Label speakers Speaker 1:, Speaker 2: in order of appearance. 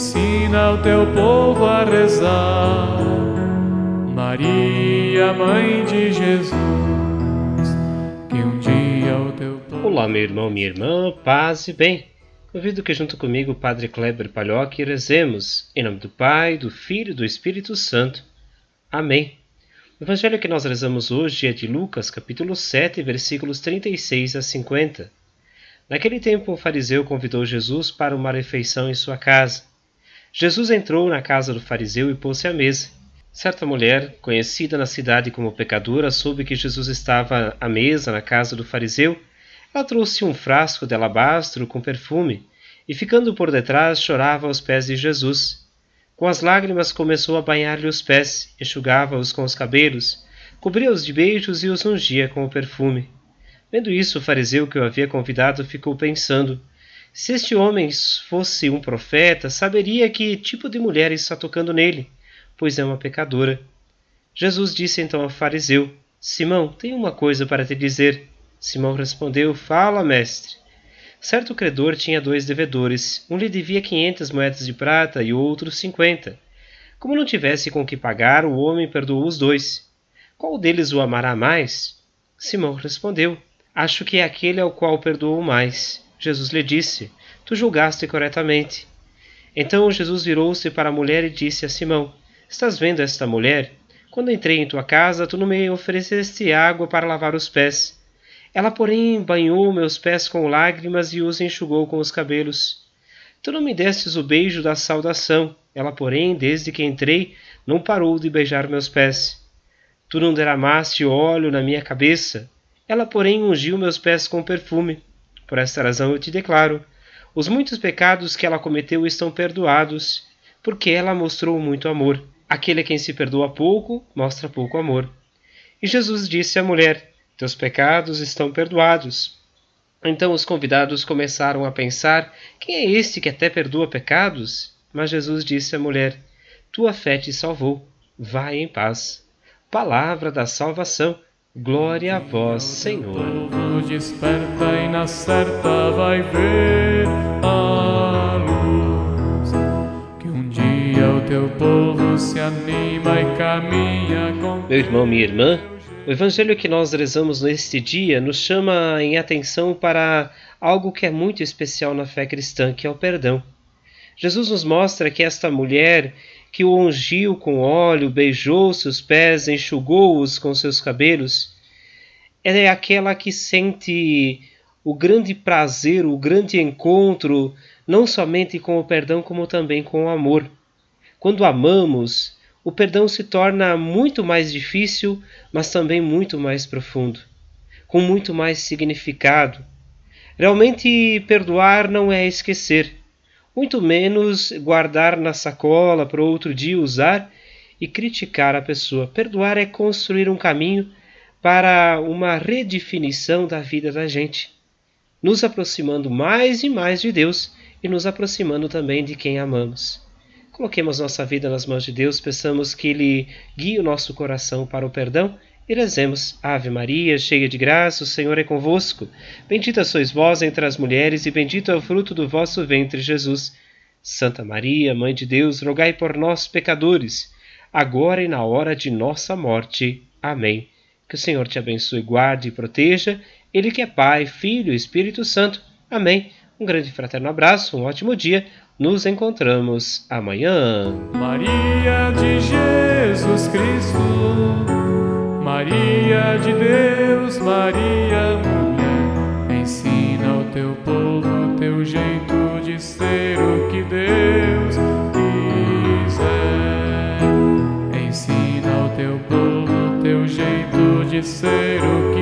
Speaker 1: Ensina o teu povo a rezar. Maria, Mãe de Jesus, que um dia o teu povo.
Speaker 2: Olá, meu irmão, minha irmã, paz e bem. Convido que junto comigo o Padre Kleber Palhoque rezemos em nome do Pai, do Filho e do Espírito Santo. Amém. O evangelho que nós rezamos hoje é de Lucas, capítulo 7, versículos 36 a 50. Naquele tempo, um fariseu convidou Jesus para uma refeição em sua casa. Jesus entrou na casa do fariseu e pôs-se à mesa. Certa mulher, conhecida na cidade como pecadora, soube que Jesus estava à mesa na casa do fariseu. Ela trouxe um frasco de alabastro com perfume e, ficando por detrás, chorava aos pés de Jesus. Com as lágrimas começou a banhar-lhe os pés, enxugava-os com os cabelos, cobria-os de beijos e os ungia com o perfume. Vendo isso, o fariseu que o havia convidado ficou pensando: se este homem fosse um profeta, saberia que tipo de mulher está tocando nele, pois é uma pecadora. Jesus disse então ao fariseu: Simão, tenho uma coisa para te dizer. Simão respondeu: Fala, mestre. Certo credor tinha dois devedores. Um lhe devia quinhentas moedas de prata e outro cinquenta. Como não tivesse com que pagar, o homem perdoou os dois. Qual deles o amará mais? Simão respondeu: Acho que é aquele ao qual perdoou mais. Jesus lhe disse: Tu julgaste corretamente. Então Jesus virou-se para a mulher e disse a Simão: Estás vendo esta mulher? Quando entrei em tua casa, tu não me ofereceste água para lavar os pés. Ela, porém, banhou meus pés com lágrimas e os enxugou com os cabelos. Tu não me destes o beijo da saudação. Ela, porém, desde que entrei, não parou de beijar meus pés. Tu não derramaste óleo na minha cabeça. Ela, porém, ungiu meus pés com perfume. Por esta razão eu te declaro: os muitos pecados que ela cometeu estão perdoados, porque ela mostrou muito amor. Aquele a quem se perdoa pouco, mostra pouco amor. E Jesus disse à mulher: teus pecados estão perdoados. Então os convidados começaram a pensar: quem é este que até perdoa pecados? Mas Jesus disse à mulher: Tua fé te salvou. Vai em paz. Palavra da salvação. Glória a vós, Senhor.
Speaker 1: Povo desperta e na certa vai ver a luz. Que um dia o teu povo se anima e caminha com
Speaker 2: Meu irmão, minha irmã, o evangelho que nós rezamos neste dia nos chama em atenção para algo que é muito especial na fé cristã, que é o perdão. Jesus nos mostra que esta mulher que o ungiu com óleo, beijou seus pés, enxugou-os com seus cabelos, é aquela que sente o grande prazer, o grande encontro, não somente com o perdão, como também com o amor. Quando amamos, o perdão se torna muito mais difícil, mas também muito mais profundo, com muito mais significado. Realmente, perdoar não é esquecer, muito menos guardar na sacola para outro dia usar e criticar a pessoa. Perdoar é construir um caminho para uma redefinição da vida da gente, nos aproximando mais e mais de Deus e nos aproximando também de quem amamos. Coloquemos nossa vida nas mãos de Deus, peçamos que Ele guie o nosso coração para o perdão e rezemos. Ave Maria, cheia de graça, o Senhor é convosco. Bendita sois vós entre as mulheres, e bendito é o fruto do vosso ventre, Jesus. Santa Maria, Mãe de Deus, rogai por nós, pecadores, agora e na hora de nossa morte. Amém. Que o Senhor te abençoe, guarde e proteja, Ele que é Pai, Filho e Espírito Santo. Amém. Um grande fraterno abraço, um ótimo dia. Nos encontramos amanhã.
Speaker 1: Maria de Jesus Cristo, Maria de Deus, Maria mulher, ensina ao teu povo teu jeito de ser o que Deus quiser. Ensina ao teu povo teu jeito de ser o